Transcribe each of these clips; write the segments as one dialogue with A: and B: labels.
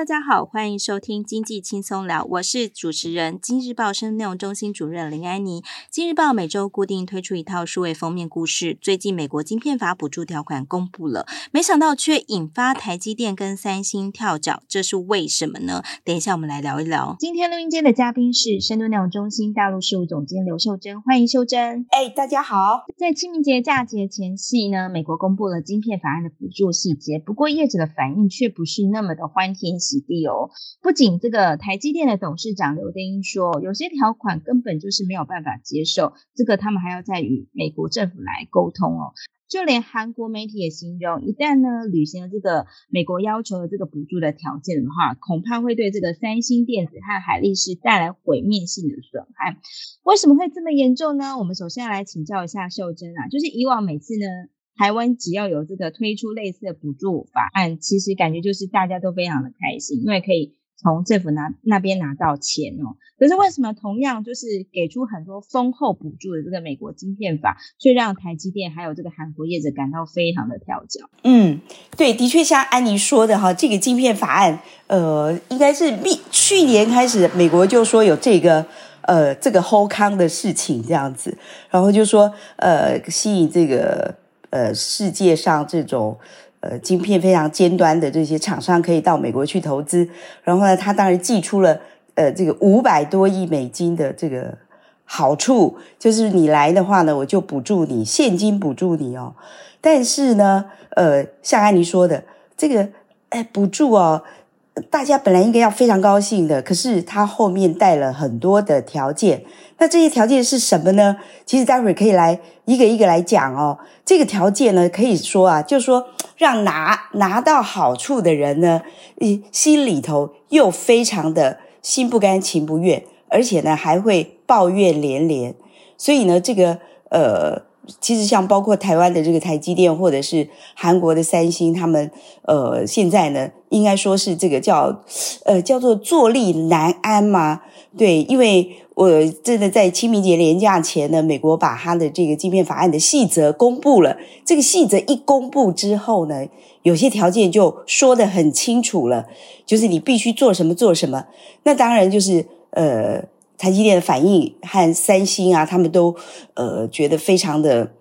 A: 大家好，欢迎收听经济轻松聊，我是主持人今日报深度内容中心主任林安妮。今日报每周固定推出一套数位封面故事。最近美国晶片法补助条款公布了，没想到却引发台积电跟三星跳脚，这是为什么呢？等一下我们来聊一聊。今天录音间的嘉宾是深度内容中心大陆事务总监刘秀珍，欢迎秀珍。
B: 哎，大家好。
A: 在清明节假节前夕呢，美国公布了晶片法案的补助细节，不过业者的反应却不是那么的欢天。洗地哦，不仅这个台积电的董事长刘德音说，有些条款根本就是没有办法接受，这个他们还要再与美国政府来沟通哦。就连韩国媒体也形容，一旦呢履行了这个美国要求的这个补助的条件的话，恐怕会对这个三星电子和海力士带来毁灭性的损害。为什么会这么严重呢？我们首先要来请教一下秀珍啊，就是以往每次呢。台湾只要有这个推出类似的补助法案，其实感觉就是大家都非常的开心，因为可以从政府拿那边拿到钱哦。可是为什么同样就是给出很多丰厚补助的这个美国晶片法，却让台积电还有这个韩国业者感到非常的跳脚？
B: 嗯，对，的确像安妮说的哈，这个晶片法案，呃，应该是去年开始，美国就说有这个呃这个后康的事情这样子，然后就说呃吸引这个。呃，世界上这种呃晶片非常尖端的这些厂商可以到美国去投资，然后呢，他当然寄出了呃这个五百多亿美金的这个好处，就是你来的话呢，我就补助你，现金补助你哦。但是呢，呃，像安妮说的，这个哎补助哦，大家本来应该要非常高兴的，可是它后面带了很多的条件。那这些条件是什么呢？其实待会儿可以来一个一个来讲哦。这个条件呢，可以说啊，就是说让拿拿到好处的人呢，心里头又非常的心不甘情不愿，而且呢还会抱怨连连。所以呢，这个呃，其实像包括台湾的这个台积电，或者是韩国的三星，他们呃现在呢，应该说是这个叫呃叫做坐立难安嘛。对，因为。我真的在清明节连假前呢，美国把他的这个晶片法案的细则公布了。这个细则一公布之后呢，有些条件就说得很清楚了，就是你必须做什么做什么。那当然就是呃，台积电的反应和三星啊，他们都呃觉得非常的。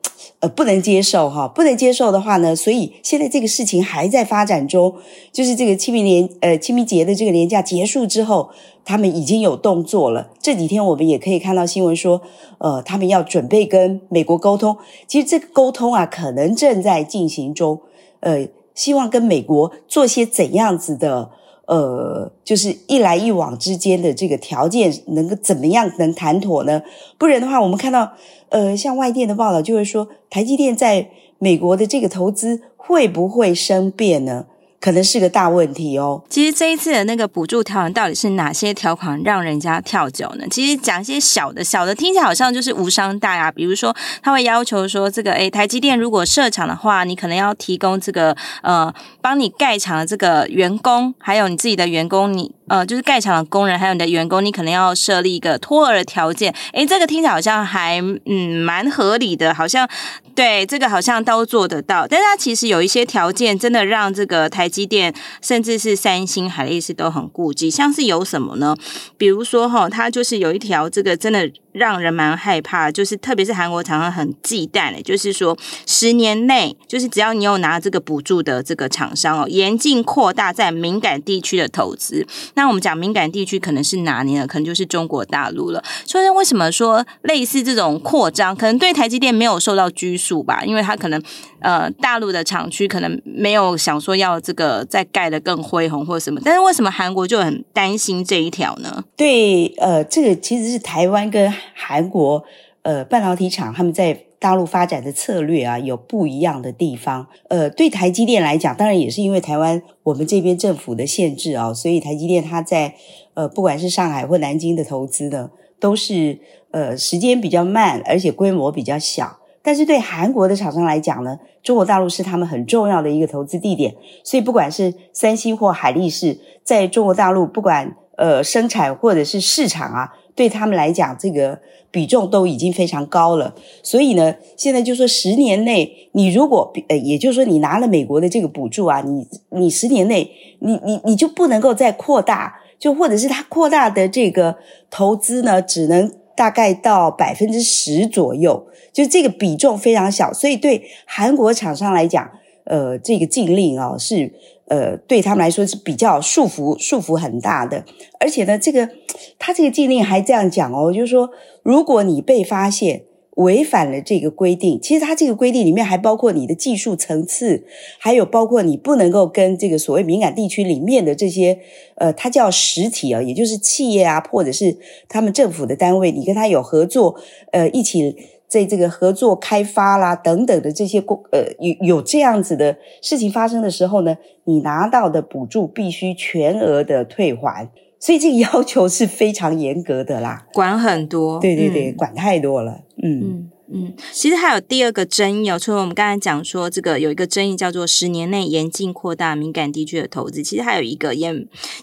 B: 呃，不能接受哈，不能接受的话呢，所以现在这个事情还在发展中。就是这个清明连呃清明节的这个年假结束之后，他们已经有动作了。这几天我们也可以看到新闻说，呃，他们要准备跟美国沟通。其实这个沟通啊，可能正在进行中。呃，希望跟美国做些怎样子的，呃，就是一来一往之间的这个条件，能够怎么样能谈妥呢？不然的话，我们看到。呃，像外电的报道就会说，台积电在美国的这个投资会不会生变呢？可能是个大问题哦。
A: 其实这一次的那个补助条款到底是哪些条款让人家跳脚呢？其实讲一些小的，小的听起来好像就是无伤大雅。比如说，他会要求说，这个诶，台积电如果设厂的话，你可能要提供这个呃，帮你盖厂的这个员工，还有你自己的员工，你呃，就是盖厂的工人，还有你的员工，你可能要设立一个托儿的条件。诶，这个听起来好像还嗯蛮合理的，好像对这个好像都做得到。但是它其实有一些条件，真的让这个台积电甚至是三星、海力士都很顾忌，像是有什么呢？比如说哈，它就是有一条，这个真的。让人蛮害怕，就是特别是韩国厂商很忌惮的，就是说十年内，就是只要你有拿这个补助的这个厂商哦，严禁扩大在敏感地区的投资。那我们讲敏感地区可能是哪里呢？可能就是中国大陆了。所以为什么说类似这种扩张，可能对台积电没有受到拘束吧？因为它可能呃大陆的厂区可能没有想说要这个再盖得更恢宏或什么，但是为什么韩国就很担心这一条呢？
B: 对，呃，这个其实是台湾跟韩国呃半导体厂他们在大陆发展的策略啊有不一样的地方。呃，对台积电来讲，当然也是因为台湾我们这边政府的限制啊，所以台积电它在呃不管是上海或南京的投资呢，都是呃时间比较慢，而且规模比较小。但是对韩国的厂商来讲呢，中国大陆是他们很重要的一个投资地点，所以不管是三星或海力士，在中国大陆不管呃生产或者是市场啊，对他们来讲这个比重都已经非常高了。所以呢，现在就说十年内，你如果比呃，也就是说你拿了美国的这个补助啊，你你十年内你你你就不能够再扩大，就或者是他扩大的这个投资呢，只能。大概到百分之十左右，就这个比重非常小，所以对韩国厂商来讲，呃，这个禁令啊、是呃对他们来说是比较束缚，束缚很大的。而且呢，这个他这个禁令还这样讲哦，就是说，如果你被发现。违反了这个规定，其实它这个规定里面还包括你的技术层次，还有包括你不能够跟这个所谓敏感地区里面的这些，呃，它叫实体啊，也就是企业啊，或者是他们政府的单位，你跟他有合作，呃，一起在这个合作开发啦等等的这些工，呃，有有这样子的事情发生的时候呢，你拿到的补助必须全额的退还。所以这个要求是非常严格的啦，
A: 管很多，
B: 对对对，嗯、管太多了，嗯。
A: 嗯嗯，其实还有第二个争议哦，除了我们刚才讲说这个有一个争议叫做十年内严禁扩大敏感地区的投资，其实还有一个也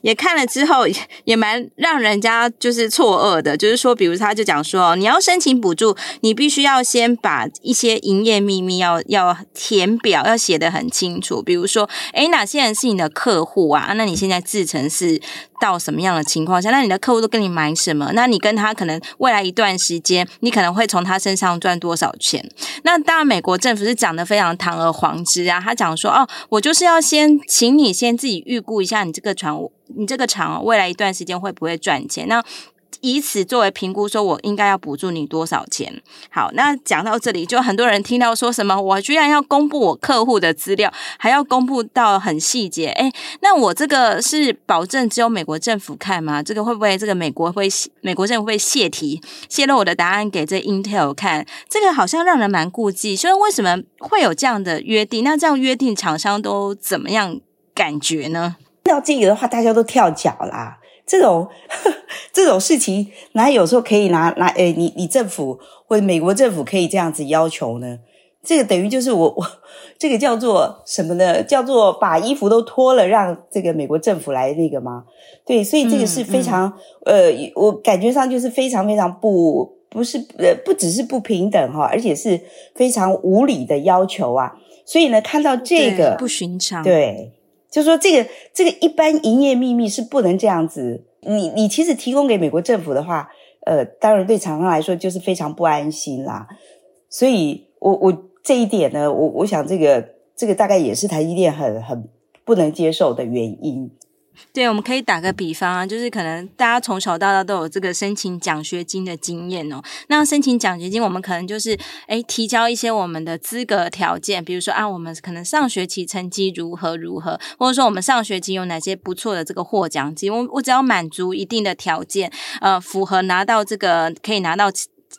A: 也看了之后也，也蛮让人家就是错愕的，就是说，比如他就讲说，你要申请补助，你必须要先把一些营业秘密要要填表，要写得很清楚，比如说，诶，哪些人是你的客户啊？那你现在自称是到什么样的情况下？那你的客户都跟你买什么？那你跟他可能未来一段时间，你可能会从他身上赚。多少钱？那当然，美国政府是讲的非常堂而皇之啊。他讲说：“哦，我就是要先请你先自己预估一下，你这个船，你这个厂未来一段时间会不会赚钱？”那以此作为评估，说我应该要补助你多少钱？好，那讲到这里，就很多人听到说什么，我居然要公布我客户的资料，还要公布到很细节。诶，那我这个是保证只有美国政府看吗？这个会不会这个美国会美国政府会泄题，泄露我的答案给这 Intel 看？这个好像让人蛮顾忌。所以为什么会有这样的约定？那这样约定厂商都怎么样感觉呢？
B: 要这个的话，大家都跳脚啦。这种 这种事情，哪有时候可以拿拿？诶，你你政府或者美国政府可以这样子要求呢？这个等于就是我我 这个叫做什么呢？叫做把衣服都脱了，让这个美国政府来那个吗？对，所以这个是非常、嗯嗯、呃，我感觉上就是非常非常不不是呃，不只是不平等哈，而且是非常无理的要求啊。所以呢，看到这个
A: 不寻常，
B: 对。就说这个这个一般营业秘密是不能这样子，你你其实提供给美国政府的话，呃，当然对厂商来说就是非常不安心啦。所以我我这一点呢，我我想这个这个大概也是台积电很很不能接受的原因。
A: 对，我们可以打个比方啊，就是可能大家从小到大都有这个申请奖学金的经验哦。那申请奖学金，我们可能就是诶提交一些我们的资格条件，比如说啊，我们可能上学期成绩如何如何，或者说我们上学期有哪些不错的这个获奖金，我我只要满足一定的条件，呃，符合拿到这个可以拿到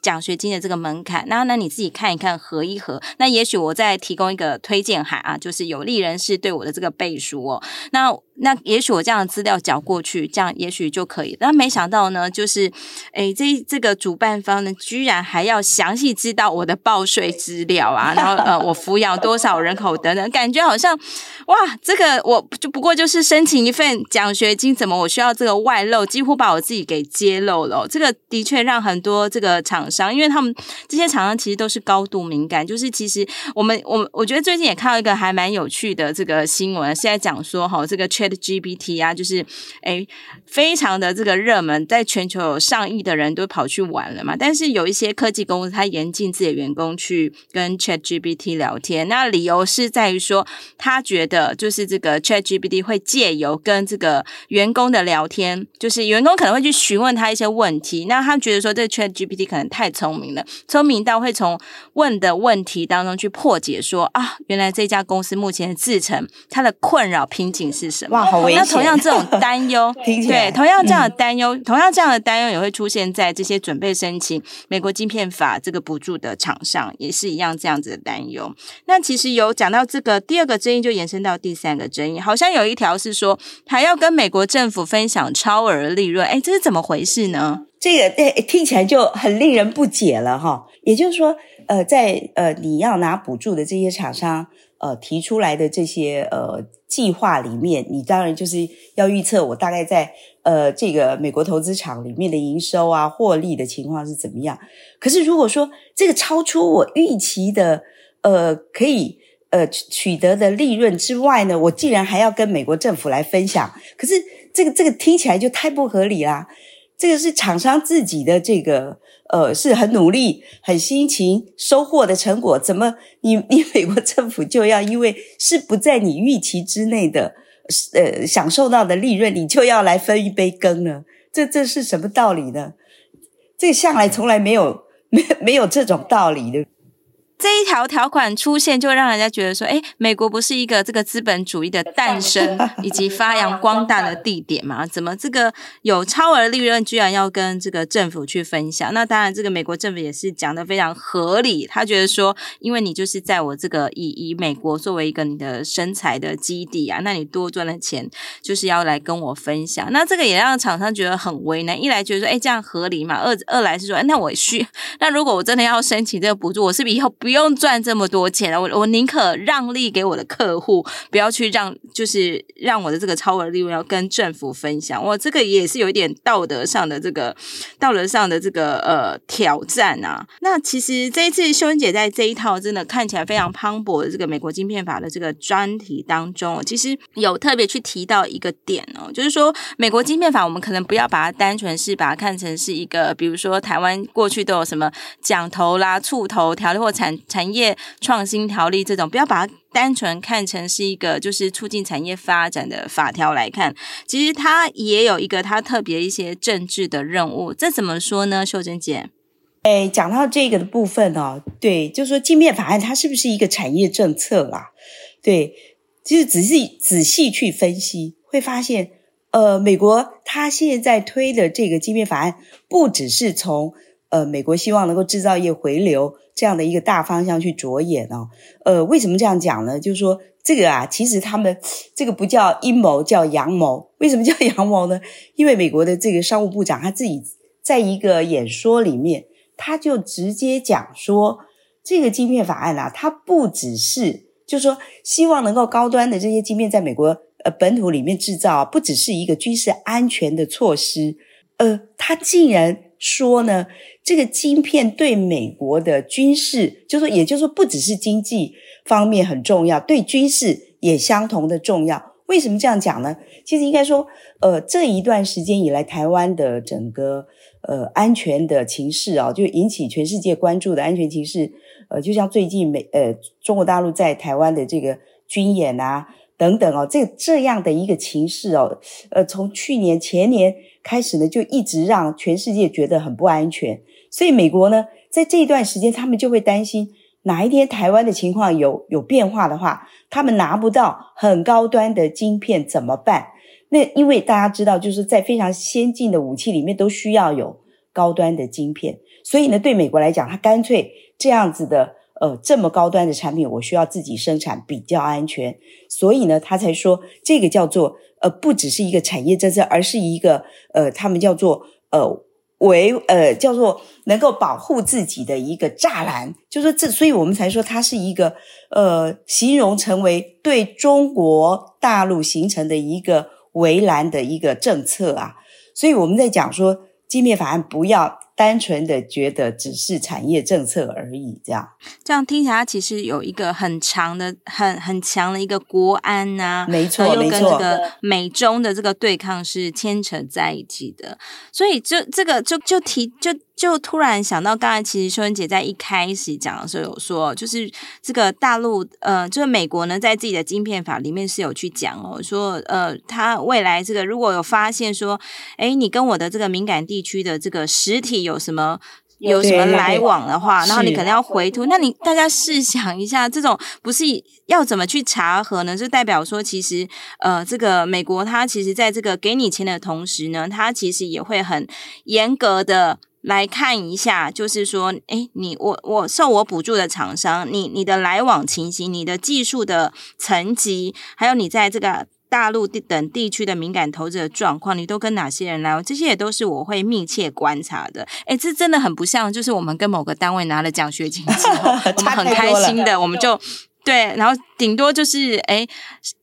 A: 奖学金的这个门槛，那那你自己看一看，核一核，那也许我再提供一个推荐函啊，就是有利人士对我的这个背书哦，那。那也许我这样的资料缴过去，这样也许就可以。但没想到呢，就是，诶，这这个主办方呢，居然还要详细知道我的报税资料啊，然后呃，我抚养多少人口等等，感觉好像，哇，这个我就不过就是申请一份奖学金，怎么我需要这个外露，几乎把我自己给揭露了。这个的确让很多这个厂商，因为他们这些厂商其实都是高度敏感，就是其实我们我我觉得最近也看到一个还蛮有趣的这个新闻，是在讲说哈，这个 ChatGPT 啊，就是诶，非常的这个热门，在全球有上亿的人都跑去玩了嘛。但是有一些科技公司，他严禁自己的员工去跟 ChatGPT 聊天。那理由是在于说，他觉得就是这个 ChatGPT 会借由跟这个员工的聊天，就是员工可能会去询问他一些问题。那他觉得说，这 ChatGPT 可能太聪明了，聪明到会从问的问题当中去破解说，啊，原来这家公司目前的制成，它的困扰瓶颈是什么？
B: 哇，好危险！
A: 那同样这种 担忧，对，同样这样的担忧，嗯、同样这样的担忧也会出现在这些准备申请美国晶片法这个补助的厂商，也是一样这样子的担忧。那其实有讲到这个第二个争议，就延伸到第三个争议，好像有一条是说还要跟美国政府分享超额利润，哎，这是怎么回事呢？
B: 这个诶听起来就很令人不解了哈。也就是说，呃，在呃你要拿补助的这些厂商。呃，提出来的这些呃计划里面，你当然就是要预测我大概在呃这个美国投资厂里面的营收啊、获利的情况是怎么样。可是如果说这个超出我预期的呃可以呃取得的利润之外呢，我竟然还要跟美国政府来分享，可是这个这个听起来就太不合理啦。这个是厂商自己的这个。呃，是很努力、很辛勤收获的成果，怎么你你美国政府就要因为是不在你预期之内的，呃，享受到的利润，你就要来分一杯羹呢？这这是什么道理呢？这向来从来没有没没有这种道理的。
A: 这一条条款出现，就让人家觉得说，哎，美国不是一个这个资本主义的诞生 以及发扬光大的地点嘛？怎么这个有超额利润，居然要跟这个政府去分享？那当然，这个美国政府也是讲的非常合理。他觉得说，因为你就是在我这个以以美国作为一个你的生财的基地啊，那你多赚的钱就是要来跟我分享。那这个也让厂商觉得很为难。一来觉得说，哎，这样合理嘛？二二来是说，哎那我需那如果我真的要申请这个补助，我是不是以后不不用赚这么多钱了，我我宁可让利给我的客户，不要去让，就是让我的这个超额利润要跟政府分享。我这个也是有一点道德上的这个道德上的这个呃挑战啊。那其实这一次秀英姐在这一套真的看起来非常磅礴的这个美国晶片法的这个专题当中，其实有特别去提到一个点哦，就是说美国晶片法，我们可能不要把它单纯是把它看成是一个，比如说台湾过去都有什么奖投啦、促投条例或产产业。创新条例这种，不要把它单纯看成是一个就是促进产业发展的法条来看，其实它也有一个它特别一些政治的任务。这怎么说呢？秀珍姐，
B: 哎，讲到这个的部分哦，对，就是说晶片法案它是不是一个产业政策啦？对，就是仔细仔细去分析，会发现，呃，美国它现在推的这个晶片法案，不只是从呃美国希望能够制造业回流。这样的一个大方向去着眼哦，呃，为什么这样讲呢？就是说这个啊，其实他们这个不叫阴谋，叫阳谋。为什么叫 阳谋呢？因为美国的这个商务部长他自己在一个演说里面，他就直接讲说，这个晶片法案啊，它不只是，就是说希望能够高端的这些晶片在美国呃本土里面制造，不只是一个军事安全的措施，呃，他竟然。说呢，这个晶片对美国的军事，就是，也就是说，不只是经济方面很重要，对军事也相同的重要。为什么这样讲呢？其实应该说，呃，这一段时间以来，台湾的整个呃安全的情势啊，就引起全世界关注的安全情势，呃，就像最近美呃中国大陆在台湾的这个军演啊等等哦，这这样的一个情势哦，呃，从去年前年。开始呢，就一直让全世界觉得很不安全，所以美国呢，在这一段时间，他们就会担心哪一天台湾的情况有有变化的话，他们拿不到很高端的晶片怎么办？那因为大家知道，就是在非常先进的武器里面都需要有高端的晶片，所以呢，对美国来讲，他干脆这样子的，呃，这么高端的产品，我需要自己生产比较安全，所以呢，他才说这个叫做。呃，不只是一个产业政策，而是一个呃，他们叫做呃维呃叫做能够保护自己的一个栅栏，就说这，所以我们才说它是一个呃，形容成为对中国大陆形成的一个围栏的一个政策啊，所以我们在讲说晶片法案不要。单纯的觉得只是产业政策而已，这样
A: 这样听起来，其实有一个很长的、很很强的一个国安呐、啊，
B: 没错，
A: 又跟这个美中的这个对抗是牵扯在一起的，所以这这个就就提就。就突然想到，刚才其实秀恩姐在一开始讲的时候有说，就是这个大陆呃，就是美国呢，在自己的晶片法里面是有去讲哦，说呃，他未来这个如果有发现说，哎，你跟我的这个敏感地区的这个实体有什么有什么来往的话，然后你可能要回吐。那你大家试想一下，这种不是要怎么去查核呢？就代表说，其实呃，这个美国它其实在这个给你钱的同时呢，它其实也会很严格的来看一下，就是说，诶，你我我受我补助的厂商，你你的来往情形，你的技术的层级，还有你在这个。大陆地等地区的敏感投资的状况，你都跟哪些人来？这些也都是我会密切观察的。哎，这真的很不像，就是我们跟某个单位拿了奖学金之后，我们很开心的，我们就。对，然后顶多就是，哎，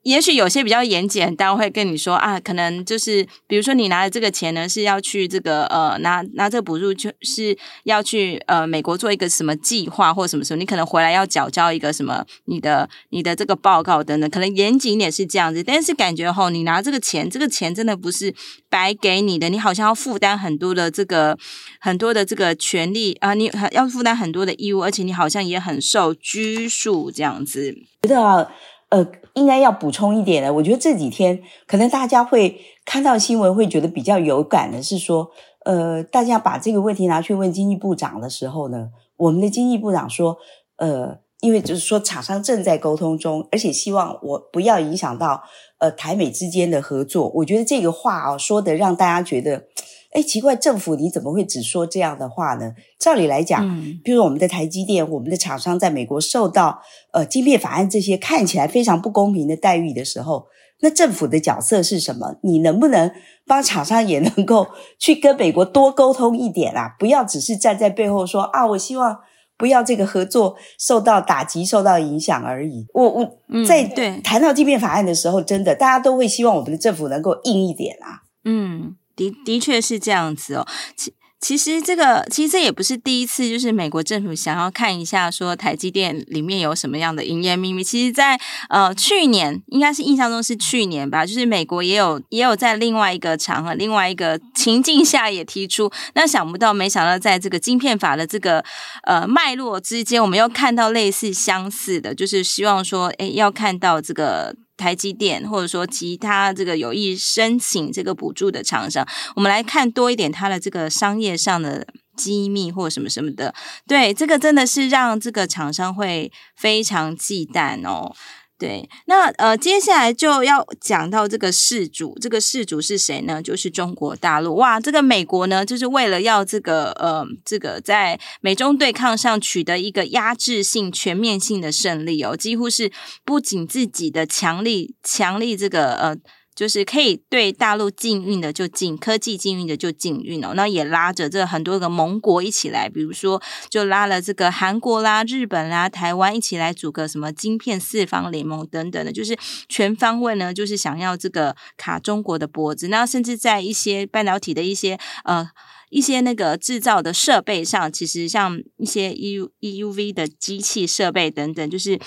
A: 也许有些比较严谨，单位会跟你说啊，可能就是，比如说你拿的这个钱呢，是要去这个呃，拿拿这个补助，就是要去呃美国做一个什么计划或什么什么，你可能回来要缴交一个什么你的你的这个报告等等，可能严谨一点是这样子，但是感觉齁，你拿这个钱，这个钱真的不是白给你的，你好像要负担很多的这个很多的这个权利啊，你要负担很多的义务，而且你好像也很受拘束这样子。
B: 觉得啊呃，应该要补充一点的。我觉得这几天可能大家会看到新闻，会觉得比较有感的是说，呃，大家把这个问题拿去问经济部长的时候呢，我们的经济部长说，呃，因为就是说厂商正在沟通中，而且希望我不要影响到呃台美之间的合作。我觉得这个话啊说的让大家觉得。哎，奇怪，政府你怎么会只说这样的话呢？照理来讲，嗯，比如我们的台积电，我们的厂商在美国受到呃晶片法案这些看起来非常不公平的待遇的时候，那政府的角色是什么？你能不能帮厂商也能够 去跟美国多沟通一点啊？不要只是站在背后说啊，我希望不要这个合作受到打击、受到影响而已。我我在谈到晶片法案的时候，真的大家都会希望我们的政府能够硬一点啊。
A: 嗯。的的确是这样子哦，其其实这个其实这也不是第一次，就是美国政府想要看一下说台积电里面有什么样的营业秘密。其实在，呃去年应该是印象中是去年吧，就是美国也有也有在另外一个场合、另外一个情境下也提出。那想不到，没想到在这个晶片法的这个呃脉络之间，我们又看到类似相似的，就是希望说，诶，要看到这个。台积电或者说其他这个有意申请这个补助的厂商，我们来看多一点它的这个商业上的机密或什么什么的。对，这个真的是让这个厂商会非常忌惮哦。对，那呃，接下来就要讲到这个事主，这个事主是谁呢？就是中国大陆。哇，这个美国呢，就是为了要这个呃，这个在美中对抗上取得一个压制性、全面性的胜利哦，几乎是不仅自己的强力、强力这个呃。就是可以对大陆禁运的就禁，科技禁运的就禁运哦。那也拉着这很多个盟国一起来，比如说就拉了这个韩国啦、日本啦、台湾一起来组个什么晶片四方联盟等等的，就是全方位呢，就是想要这个卡中国的脖子。那甚至在一些半导体的一些呃一些那个制造的设备上，其实像一些 EU EUV 的机器设备等等，就是。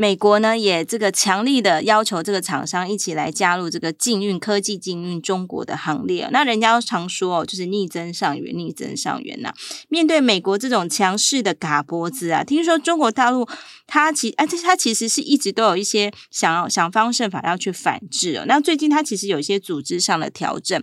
A: 美国呢，也这个强力的要求这个厂商一起来加入这个禁运科技禁运中国的行列。那人家常说哦，就是逆增上缘，逆增上缘呐。面对美国这种强势的嘎脖子啊，听说中国大陆它其哎，它其实是一直都有一些想要想方设法要去反制哦。那最近它其实有一些组织上的调整，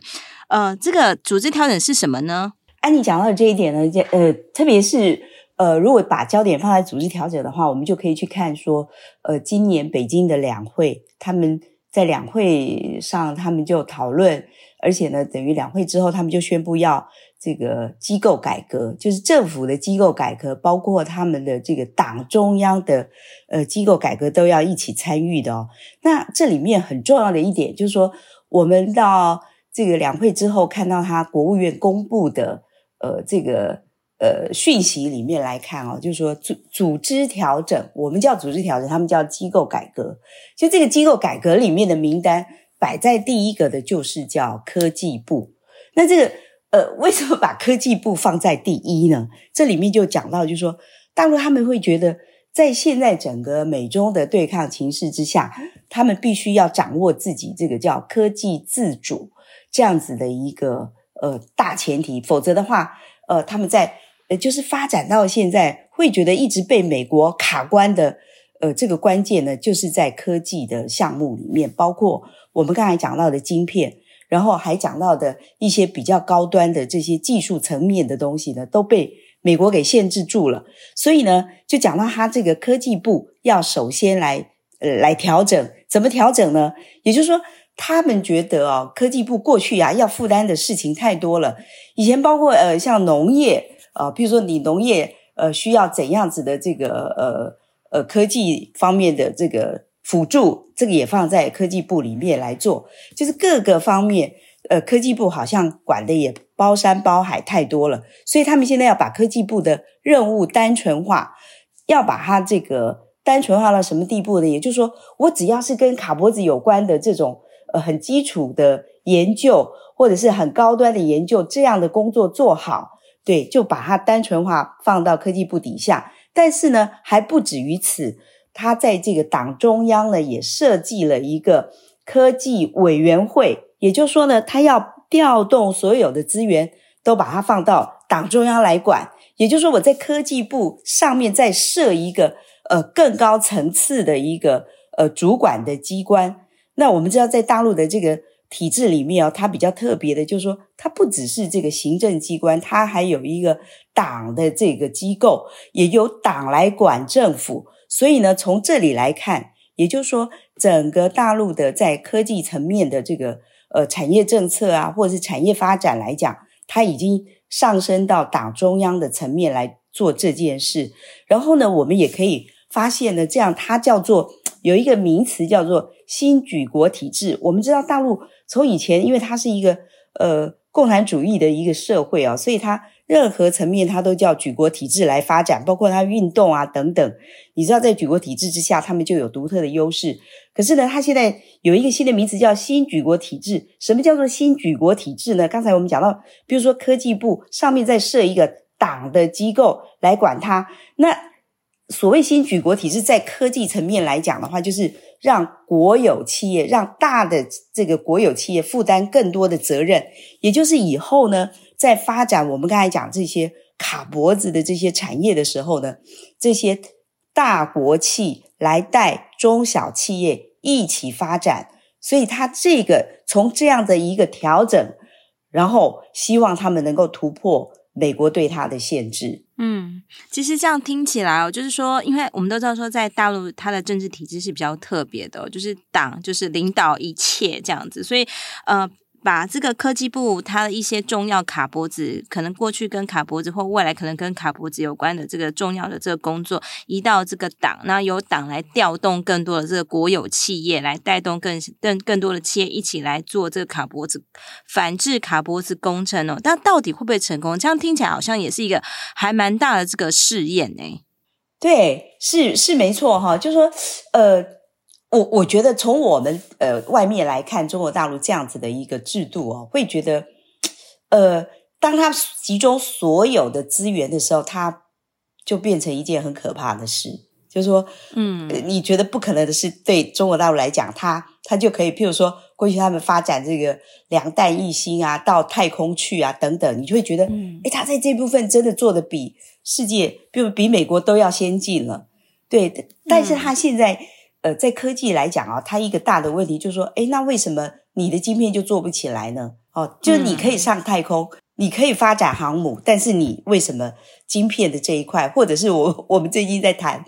A: 呃，这个组织调整是什么呢？
B: 安妮讲到的这一点呢，呃，特别是。呃，如果把焦点放在组织调整的话，我们就可以去看说，呃，今年北京的两会，他们在两会上，他们就讨论，而且呢，等于两会之后，他们就宣布要这个机构改革，就是政府的机构改革，包括他们的这个党中央的呃机构改革都要一起参与的哦。那这里面很重要的一点就是说，我们到这个两会之后，看到他国务院公布的呃这个。呃，讯息里面来看哦，就是说组组织调整，我们叫组织调整，他们叫机构改革。就这个机构改革里面的名单摆在第一个的，就是叫科技部。那这个呃，为什么把科技部放在第一呢？这里面就讲到，就是说大陆他们会觉得，在现在整个美中的对抗情势之下，他们必须要掌握自己这个叫科技自主这样子的一个呃大前提，否则的话，呃，他们在呃，就是发展到现在，会觉得一直被美国卡关的，呃，这个关键呢，就是在科技的项目里面，包括我们刚才讲到的晶片。然后还讲到的一些比较高端的这些技术层面的东西呢，都被美国给限制住了。所以呢，就讲到他这个科技部要首先来呃来调整，怎么调整呢？也就是说，他们觉得哦，科技部过去啊要负担的事情太多了。以前包括呃像农业啊，比如说你农业呃需要怎样子的这个呃呃科技方面的这个。辅助这个也放在科技部里面来做，就是各个方面，呃，科技部好像管的也包山包海太多了，所以他们现在要把科技部的任务单纯化，要把它这个单纯化到什么地步呢？也就是说，我只要是跟卡脖子有关的这种呃很基础的研究，或者是很高端的研究，这样的工作做好，对，就把它单纯化放到科技部底下。但是呢，还不止于此。他在这个党中央呢，也设计了一个科技委员会，也就是说呢，他要调动所有的资源，都把它放到党中央来管。也就是说，我在科技部上面再设一个呃更高层次的一个呃主管的机关。那我们知道，在大陆的这个体制里面哦，它比较特别的，就是说，它不只是这个行政机关，它还有一个党的这个机构，也由党来管政府。所以呢，从这里来看，也就是说，整个大陆的在科技层面的这个呃产业政策啊，或者是产业发展来讲，它已经上升到党中央的层面来做这件事。然后呢，我们也可以发现呢，这样它叫做有一个名词叫做新举国体制。我们知道大陆从以前，因为它是一个呃共产主义的一个社会啊，所以它。任何层面，它都叫举国体制来发展，包括它运动啊等等。你知道，在举国体制之下，他们就有独特的优势。可是呢，它现在有一个新的名词叫新举国体制。什么叫做新举国体制呢？刚才我们讲到，比如说科技部上面再设一个党的机构来管它。那所谓新举国体制，在科技层面来讲的话，就是让国有企业，让大的这个国有企业负担更多的责任，也就是以后呢。在发展我们刚才讲这些卡脖子的这些产业的时候呢，这些大国企来带中小企业一起发展，所以他这个从这样的一个调整，然后希望他们能够突破美国对他的限制。
A: 嗯，其实这样听起来哦，就是说，因为我们都知道说，在大陆它的政治体制是比较特别的，就是党就是领导一切这样子，所以呃。把这个科技部它的一些重要卡脖子，可能过去跟卡脖子或未来可能跟卡脖子有关的这个重要的这个工作，移到这个党，那由党来调动更多的这个国有企业，来带动更更更多的企业一起来做这个卡脖子反制卡脖子工程哦。但到底会不会成功？这样听起来好像也是一个还蛮大的这个试验呢。
B: 对，是是没错哈，就是说呃。我我觉得从我们呃外面来看中国大陆这样子的一个制度哦，会觉得，呃，当他集中所有的资源的时候，他就变成一件很可怕的事。就是说，嗯，你觉得不可能的是，对中国大陆来讲，他他就可以，譬如说，过去他们发展这个两弹一星啊，到太空去啊等等，你就会觉得，嗯，诶，他在这部分真的做的比世界，比如比美国都要先进了。对，但是他现在。呃，在科技来讲啊，它一个大的问题就是说，哎，那为什么你的晶片就做不起来呢？哦，就是你可以上太空，嗯、你可以发展航母，但是你为什么晶片的这一块，或者是我我们最近在谈，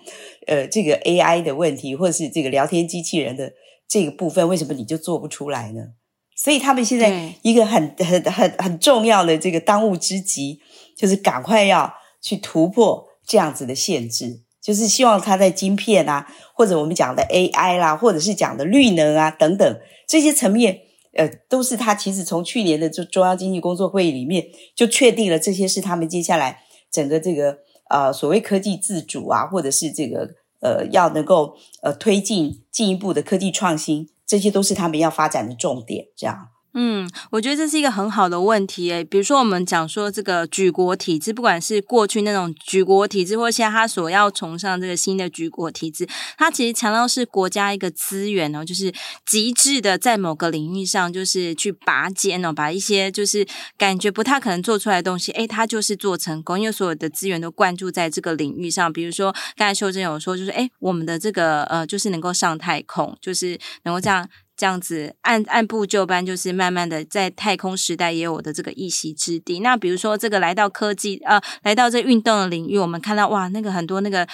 B: 呃，这个 AI 的问题，或者是这个聊天机器人的这个部分，为什么你就做不出来呢？所以他们现在一个很很很很重要的这个当务之急，就是赶快要去突破这样子的限制。就是希望它在晶片啊，或者我们讲的 AI 啦，或者是讲的绿能啊等等这些层面，呃，都是他其实从去年的中中央经济工作会议里面就确定了，这些是他们接下来整个这个呃所谓科技自主啊，或者是这个呃要能够呃推进进一步的科技创新，这些都是他们要发展的重点，这样。
A: 嗯，我觉得这是一个很好的问题诶。比如说，我们讲说这个举国体制，不管是过去那种举国体制，或现在他所要崇尚这个新的举国体制，它其实强调是国家一个资源哦，就是极致的在某个领域上，就是去拔尖哦，把一些就是感觉不太可能做出来的东西，诶，它就是做成功，因为所有的资源都灌注在这个领域上。比如说，刚才秀真有说，就是诶，我们的这个呃，就是能够上太空，就是能够这样。这样子按按部就班，就是慢慢的在太空时代也有我的这个一席之地。那比如说这个来到科技呃，来到这运动的领域，我们看到哇，那个很多那个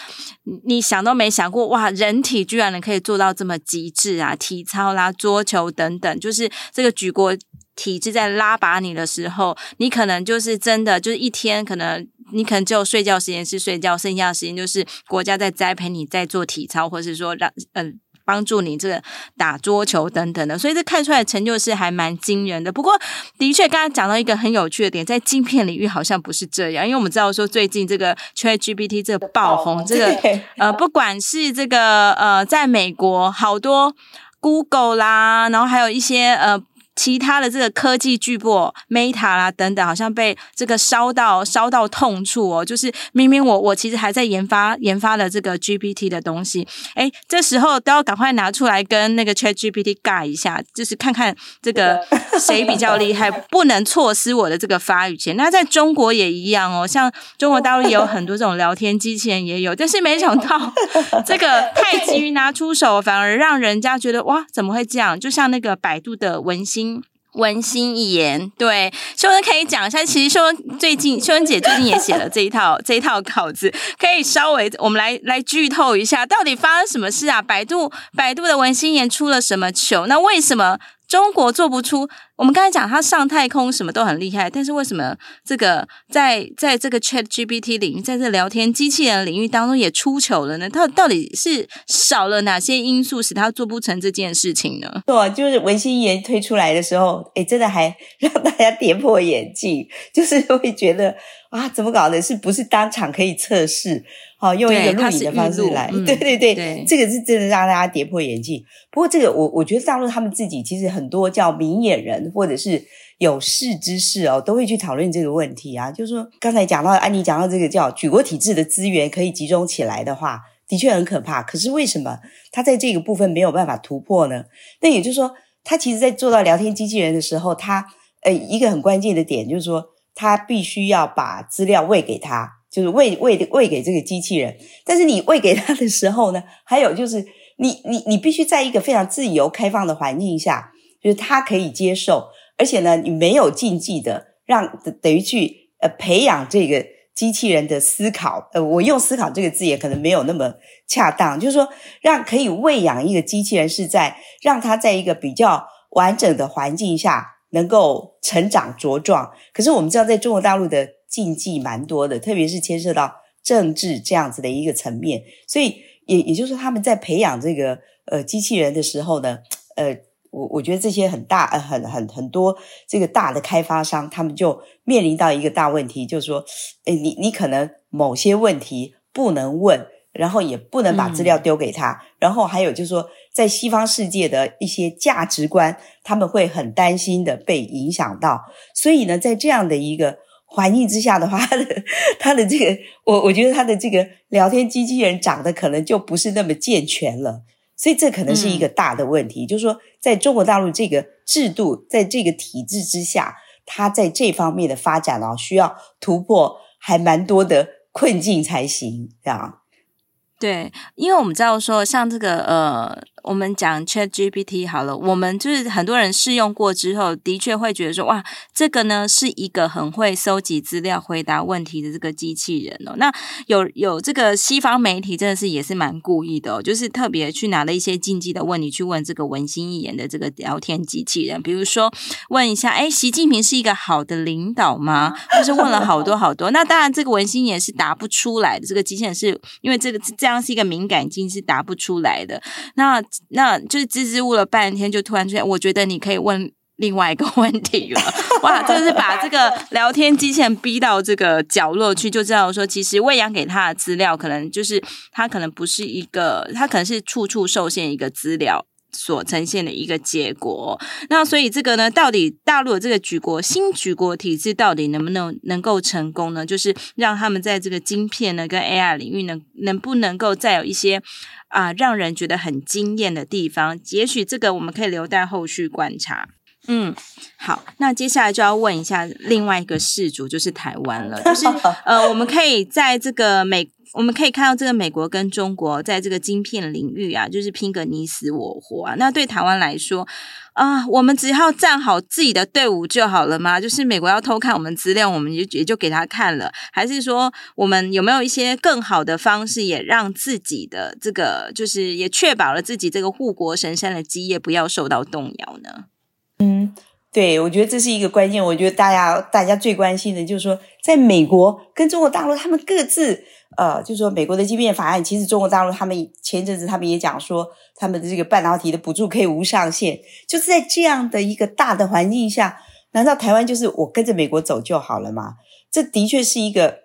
A: 你想都没想过哇，人体居然能可以做到这么极致啊！体操啦、桌球等等，就是这个举国体制在拉拔你的时候，你可能就是真的就是一天可能。你可能只有睡觉时间是睡觉，剩下的时间就是国家在栽培你，在做体操，或者是说让嗯、帮助你这个打桌球等等的，所以这看出来的成就是还蛮惊人的。不过的确，刚刚讲到一个很有趣的点，在晶片领域好像不是这样，因为我们知道说最近这个 ChatGPT 这个爆红，这个呃不管是这个呃在美国好多 Google 啦，然后还有一些呃。其他的这个科技巨擘 Meta 啦等等，好像被这个烧到烧到痛处哦。就是明明我我其实还在研发研发的这个 GPT 的东西，哎，这时候都要赶快拿出来跟那个 ChatGPT 尬一下，就是看看这个 谁比较厉害，不能错失我的这个发语权。那在中国也一样哦，像中国大陆也有很多这种聊天机器人也有，但是没想到 这个太急于拿出手，反而让人家觉得哇，怎么会这样？就像那个百度的文心。文心一言，对，秀恩可以讲一下。其实秀恩最近，秀恩姐最近也写了这一套 这一套稿子，可以稍微我们来来剧透一下，到底发生什么事啊？百度百度的文心言出了什么糗？那为什么？中国做不出，我们刚才讲他上太空什么都很厉害，但是为什么这个在在这个 ChatGPT 领域，在这聊天机器人领域当中也出糗了呢？他到底是少了哪些因素使他做不成这件事情呢？
B: 对，就是文心一言推出来的时候，诶，真的还让大家跌破眼镜，就是会觉得啊，怎么搞的？是不是当场可以测试？好，用一个录影的方式来，对对对，对，这个是真的让大家跌破眼镜。不过这个我我觉得大陆他们自己其实很多叫明眼人或者是有识之士哦，都会去讨论这个问题啊。就是说刚才讲到安妮讲到这个叫举国体制的资源可以集中起来的话，的确很可怕。可是为什么他在这个部分没有办法突破呢？那也就是说，他其实在做到聊天机器人的时候，他呃一个很关键的点就是说，他必须要把资料喂给他。就是喂喂喂给这个机器人，但是你喂给他的时候呢，还有就是你你你必须在一个非常自由开放的环境下，就是他可以接受，而且呢，你没有禁忌的让等于去呃培养这个机器人的思考，呃，我用思考这个字也可能没有那么恰当，就是说让可以喂养一个机器人是在让他在一个比较完整的环境下能够成长茁壮。可是我们知道，在中国大陆的。禁忌蛮多的，特别是牵涉到政治这样子的一个层面，所以也也就是说，他们在培养这个呃机器人的时候呢，呃，我我觉得这些很大呃很很很多这个大的开发商，他们就面临到一个大问题，就是说，诶你你可能某些问题不能问，然后也不能把资料丢给他，嗯、然后还有就是说，在西方世界的一些价值观，他们会很担心的被影响到，所以呢，在这样的一个。环境之下的话，他 的他的这个，我我觉得他的这个聊天机器人长得可能就不是那么健全了，所以这可能是一个大的问题。嗯、就是说，在中国大陆这个制度，在这个体制之下，它在这方面的发展啊，需要突破还蛮多的困境才行，这样。
A: 对，因为我们知道说，像这个呃。我们讲 ChatGPT 好了，我们就是很多人试用过之后，的确会觉得说，哇，这个呢是一个很会搜集资料、回答问题的这个机器人哦。那有有这个西方媒体真的是也是蛮故意的哦，就是特别去拿了一些禁忌的问题去问这个文心一言的这个聊天机器人，比如说问一下，哎，习近平是一个好的领导吗？就是问了好多好多。那当然，这个文心一言是答不出来的，这个机器人是因为这个这样是一个敏感机，是答不出来的。那那就是支支吾了半天，就突然出现。我觉得你可以问另外一个 问题了。哇，就是把这个聊天机器人逼到这个角落去，就知道说，其实喂养给他的资料，可能就是他可能不是一个，他可能是处处受限一个资料所呈现的一个结果。那所以这个呢，到底大陆的这个举国新举国体制到底能不能能够成功呢？就是让他们在这个晶片呢跟 AI 领域能能不能够再有一些。啊，让人觉得很惊艳的地方，也许这个我们可以留待后续观察。嗯，好，那接下来就要问一下另外一个事主，就是台湾了，就是 呃，我们可以在这个美。我们可以看到，这个美国跟中国在这个晶片领域啊，就是拼个你死我活啊。那对台湾来说啊，我们只要站好自己的队伍就好了吗？就是美国要偷看我们资料，我们就也就给他看了，还是说我们有没有一些更好的方式，也让自己的这个，就是也确保了自己这个护国神山的基业不要受到动摇呢？
B: 嗯，对，我觉得这是一个关键。我觉得大家大家最关心的就是说，在美国跟中国大陆他们各自。呃，就是说美国的晶片法案，其实中国大陆他们前一阵子他们也讲说，他们的这个半导体的补助可以无上限。就是在这样的一个大的环境下，难道台湾就是我跟着美国走就好了吗？这的确是一个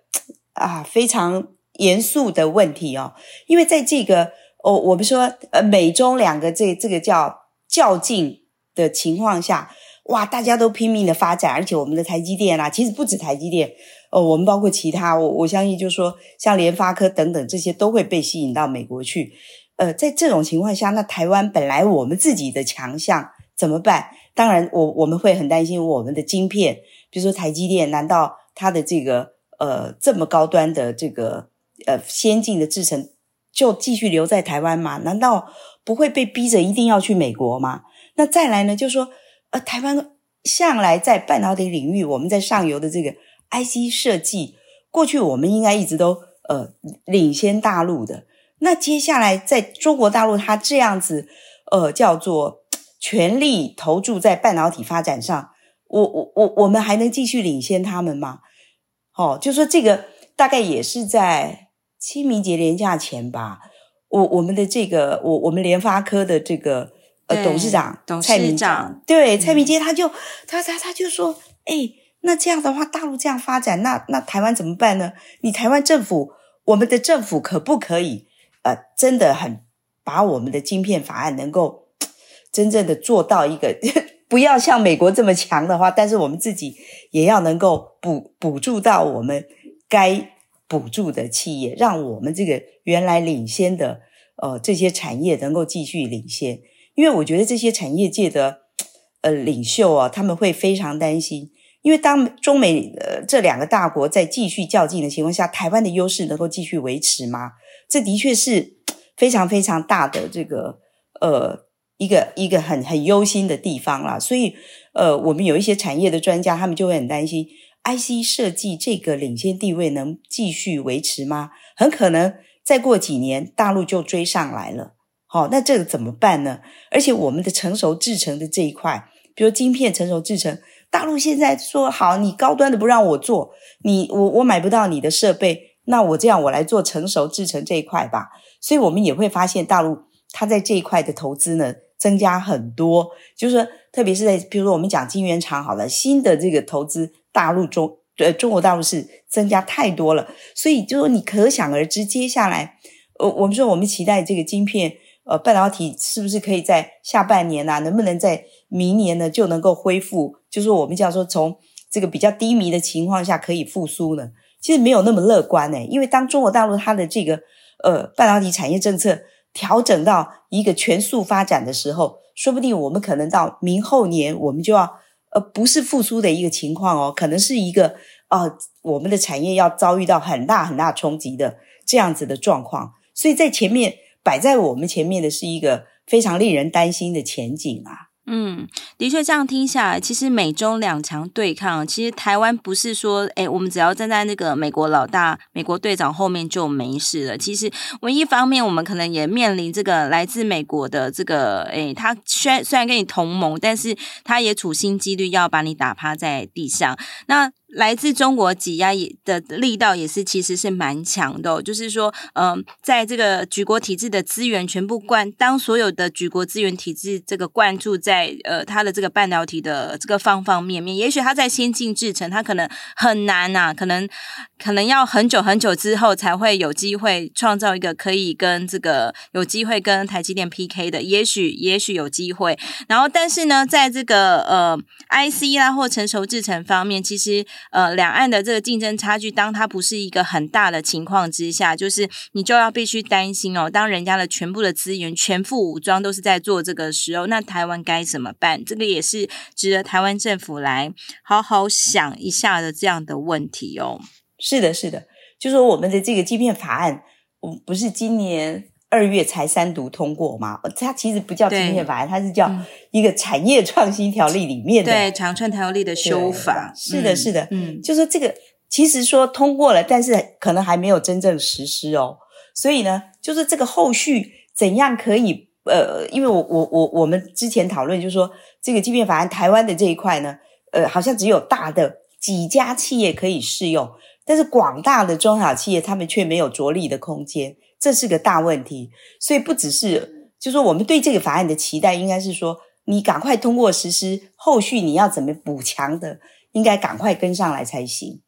B: 啊非常严肃的问题哦。因为在这个哦，我们说呃美中两个这这个叫较劲的情况下，哇，大家都拼命的发展，而且我们的台积电啊，其实不止台积电。哦，我们包括其他，我我相信，就是说，像联发科等等这些都会被吸引到美国去。呃，在这种情况下，那台湾本来我们自己的强项怎么办？当然我，我我们会很担心我们的晶片，比如说台积电，难道它的这个呃这么高端的这个呃先进的制程就继续留在台湾吗？难道不会被逼着一定要去美国吗？那再来呢，就是说，呃，台湾向来在半导体领域，我们在上游的这个。IC 设计，过去我们应该一直都呃领先大陆的。那接下来在中国大陆，它这样子呃叫做全力投注在半导体发展上，我我我我们还能继续领先他们吗？哦，就说这个大概也是在清明节连假前吧。我我们的这个我我们联发科的这个呃董事长蔡明彰，对蔡明介他就他他他就说，哎。那这样的话，大陆这样发展，那那台湾怎么办呢？你台湾政府，我们的政府可不可以，呃，真的很把我们的晶片法案能够真正的做到一个，不要像美国这么强的话，但是我们自己也要能够补补助到我们该补助的企业，让我们这个原来领先的呃这些产业能够继续领先。因为我觉得这些产业界的呃领袖啊，他们会非常担心。因为当中美呃这两个大国在继续较劲的情况下，台湾的优势能够继续维持吗？这的确是非常非常大的这个呃一个一个很很忧心的地方啦。所以呃，我们有一些产业的专家，他们就会很担心，IC 设计这个领先地位能继续维持吗？很可能再过几年，大陆就追上来了。好、那这个怎么办呢？而且我们的成熟制程的这一块，比如晶片成熟制程。大陆现在说好，你高端的不让我做，你我我买不到你的设备，那我这样我来做成熟制程这一块吧。所以我们也会发现大陆它在这一块的投资呢增加很多，就是说，特别是在比如说我们讲晶圆厂好了，新的这个投资大陆中呃中国大陆是增加太多了，所以就说你可想而知，接下来呃我们说我们期待这个晶片。呃，半导体是不是可以在下半年啊？能不能在明年呢就能够恢复？就是我们叫说从这个比较低迷的情况下可以复苏呢？其实没有那么乐观诶，因为当中国大陆它的这个呃半导体产业政策调整到一个全速发展的时候，说不定我们可能到明后年我们就要呃不是复苏的一个情况哦，可能是一个啊、我们的产业要遭遇到很大很大冲击的这样子的状况，所以在前面。摆在我们前面的是一个非常令人担心的前景啊！
A: 嗯，的确，这样听下来，其实美中两强对抗，其实台湾不是说，诶，我们只要站在那个美国老大、美国队长后面就没事了。其实，唯一方面，我们可能也面临这个来自美国的这个，诶，他虽虽然跟你同盟，但是他也处心积虑要把你打趴在地上。那来自中国挤压也的力道也是其实是蛮强的哦，就是说，嗯，在这个举国体制的资源全部灌，当所有的举国资源体制这个灌注在呃它的这个半导体的这个方方面面，也许它在先进制程，它可能很难呐，可能可能要很久很久之后才会有机会创造一个可以跟这个有机会跟台积电 PK 的，也许也许有机会。然后，但是呢，在这个呃 IC 啦或成熟制程方面，其实。呃两岸的这个竞争差距，当它不是一个很大的情况之下，就是你就要必须担心哦，当人家的全部的资源全副武装都是在做这个时候，那台湾该怎么办？这个也是值得台湾政府来好好想一下的这样的问题哦。
B: 是的，是的，就说我们的这个晶片法案，我不是今年。二月才三读通过嘛？它其实不叫晶片法案，它是叫一个产业创新条例里面的
A: 对长春条例的修法。
B: 是的，是的，嗯，就是这个其实说通过了，但是可能还没有真正实施哦。所以呢，就是这个后续怎样可以呃，因为我我我我们之前讨论就是说，这个晶片法案台湾的这一块呢，呃，好像只有大的几家企业可以适用，但是广大的中小企业他们却没有着力的空间。这是个大问题，所以不只是，就说我们对这个法案的期待，应该是说，你赶快通过实施，后续你要怎么补强的，应该赶快跟上来才行。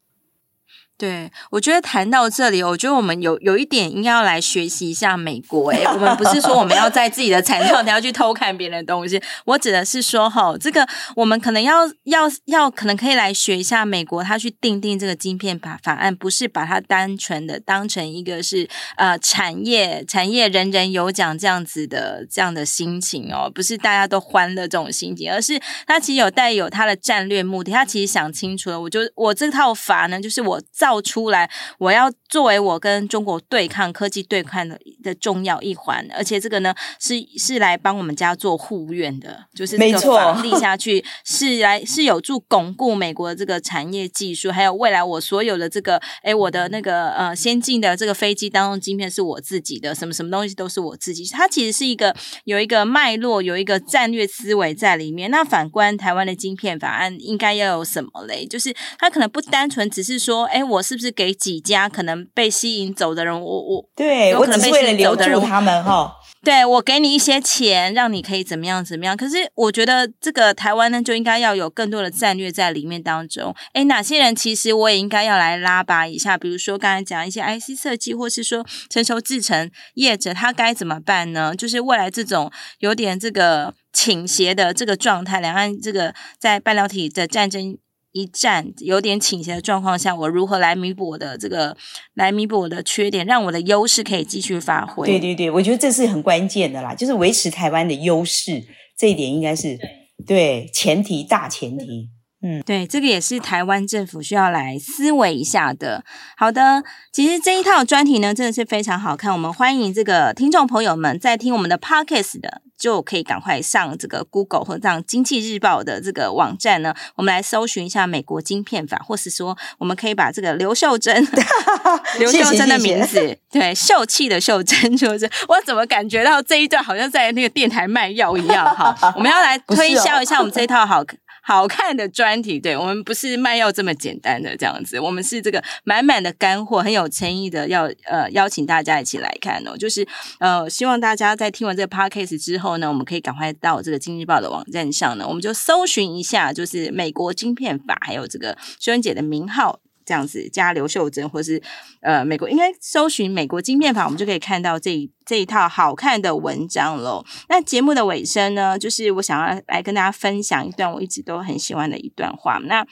A: 对，我觉得谈到这里，我觉得我们有有一点应该要来学习一下美国。诶，我们不是说我们要在自己的产创，要去偷看别人的东西。我指的是说，哈，这个我们可能要要要，可能可以来学一下美国，他去定定这个晶片法法案，不是把它单纯的当成一个是呃产业产业人人有奖这样子的这样的心情哦，不是大家都欢乐这种心情，而是他其实有带有他的战略目的，他其实想清楚了。我就我这套法呢，就是我造。出来，我要作为我跟中国对抗、科技对抗的的重要一环，而且这个呢是是来帮我们家做护院的，就是这个法立下去是来是有助巩固美国的这个产业技术，还有未来我所有的这个哎我的那个呃先进的这个飞机当中晶片是我自己的，什么什么东西都是我自己，它其实是一个有一个脉络，有一个战略思维在里面。那反观台湾的晶片法案，应该要有什么嘞？就是它可能不单纯只是说，哎我。是不是给几家可能被吸引走的人？我我
B: 对我只是为了留住他们哈。
A: 对，我给你一些钱，让你可以怎么样怎么样。可是我觉得这个台湾呢，就应该要有更多的战略在里面当中。诶，哪些人其实我也应该要来拉拔一下？比如说刚才讲一些 IC 设计，或是说成熟制程业者，他该怎么办呢？就是未来这种有点这个倾斜的这个状态，两岸这个在半导体的战争。一战有点倾斜的状况下，我如何来弥补我的这个，来弥补我的缺点，让我的优势可以继续发挥？
B: 对对对，我觉得这是很关键的啦，就是维持台湾的优势，这一点应该是对，对前提，大前提。嗯，
A: 对，这个也是台湾政府需要来思维一下的。好的，其实这一套专题呢，真的是非常好看。我们欢迎这个听众朋友们在听我们的 Podcast 的，就可以赶快上这个 Google 或者上经济日报的这个网站呢，我们来搜寻一下美国晶片法，或是说，我们可以把这个刘秀珍，刘秀珍的名字，对，秀气的秀珍，就是我怎么感觉到这一段好像在那个电台卖药一样？哈，我们要来推销一下我们这一套好。好看的专题，对，我们不是卖药这么简单的这样子，我们是这个满满的干货，很有诚意的要呃邀请大家一起来看哦，就是呃希望大家在听完这个 podcast 之后呢，我们可以赶快到这个《经济报》的网站上呢，我们就搜寻一下，就是美国晶片法，还有这个秀珍姐的名号。这样子加刘秀珍，或是呃，美国应该搜寻美国晶片法，我们就可以看到这一这一套好看的文章喽。那节目的尾声呢，就是我想要来跟大家分享一段我一直都很喜欢的一段话。那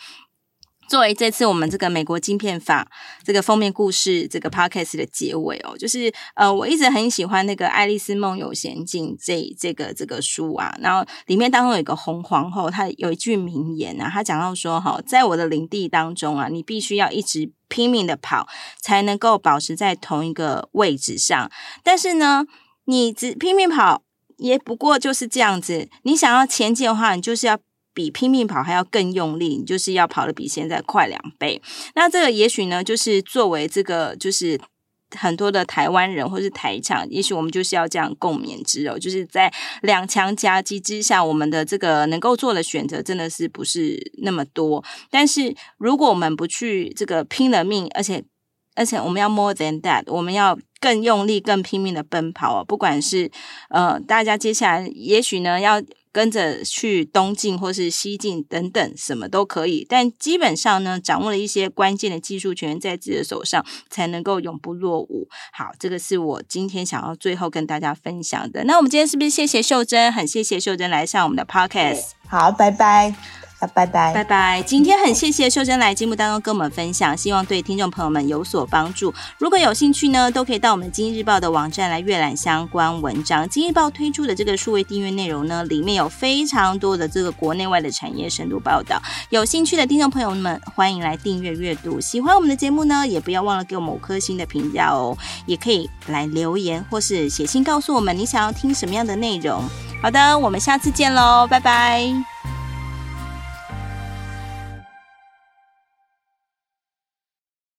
A: 作为这次我们这个美国晶片法这个封面故事这个 podcast 的结尾哦，就是呃，我一直很喜欢那个《爱丽丝梦游仙境》这这个这个书啊，然后里面当中有一个红皇后，她有一句名言啊，她讲到说哈，在我的领地当中啊，你必须要一直拼命的跑，才能够保持在同一个位置上。但是呢，你只拼命跑，也不过就是这样子。你想要前进的话，你就是要。比拼命跑还要更用力，你就是要跑得比现在快两倍。那这个也许呢，就是作为这个，就是很多的台湾人或是台厂，也许我们就是要这样共勉之哦。就是在两强夹击之下，我们的这个能够做的选择真的是不是那么多。但是如果我们不去这个拼了命，而且而且我们要 more than that，我们要更用力、更拼命的奔跑哦。不管是呃，大家接下来也许呢要。跟着去东进或是西进等等，什么都可以。但基本上呢，掌握了一些关键的技术权在自己的手上，才能够永不落伍。好，这个是我今天想要最后跟大家分享的。那我们今天是不是谢谢秀珍？很谢谢秀珍来上我们的 podcast。
B: 好，拜拜。拜拜，
A: 拜拜。今天很谢谢秀珍来节目当中跟我们分享，希望对听众朋友们有所帮助。如果有兴趣呢，都可以到我们经济日报的网站来阅览相关文章。经济日报推出的这个数位订阅内容呢，里面有非常多的这个国内外的产业深度报道。有兴趣的听众朋友们，欢迎来订阅阅读。喜欢我们的节目呢，也不要忘了给我们五颗星的评价哦。也可以来留言或是写信告诉我们你想要听什么样的内容。好的，我们下次见喽，拜拜。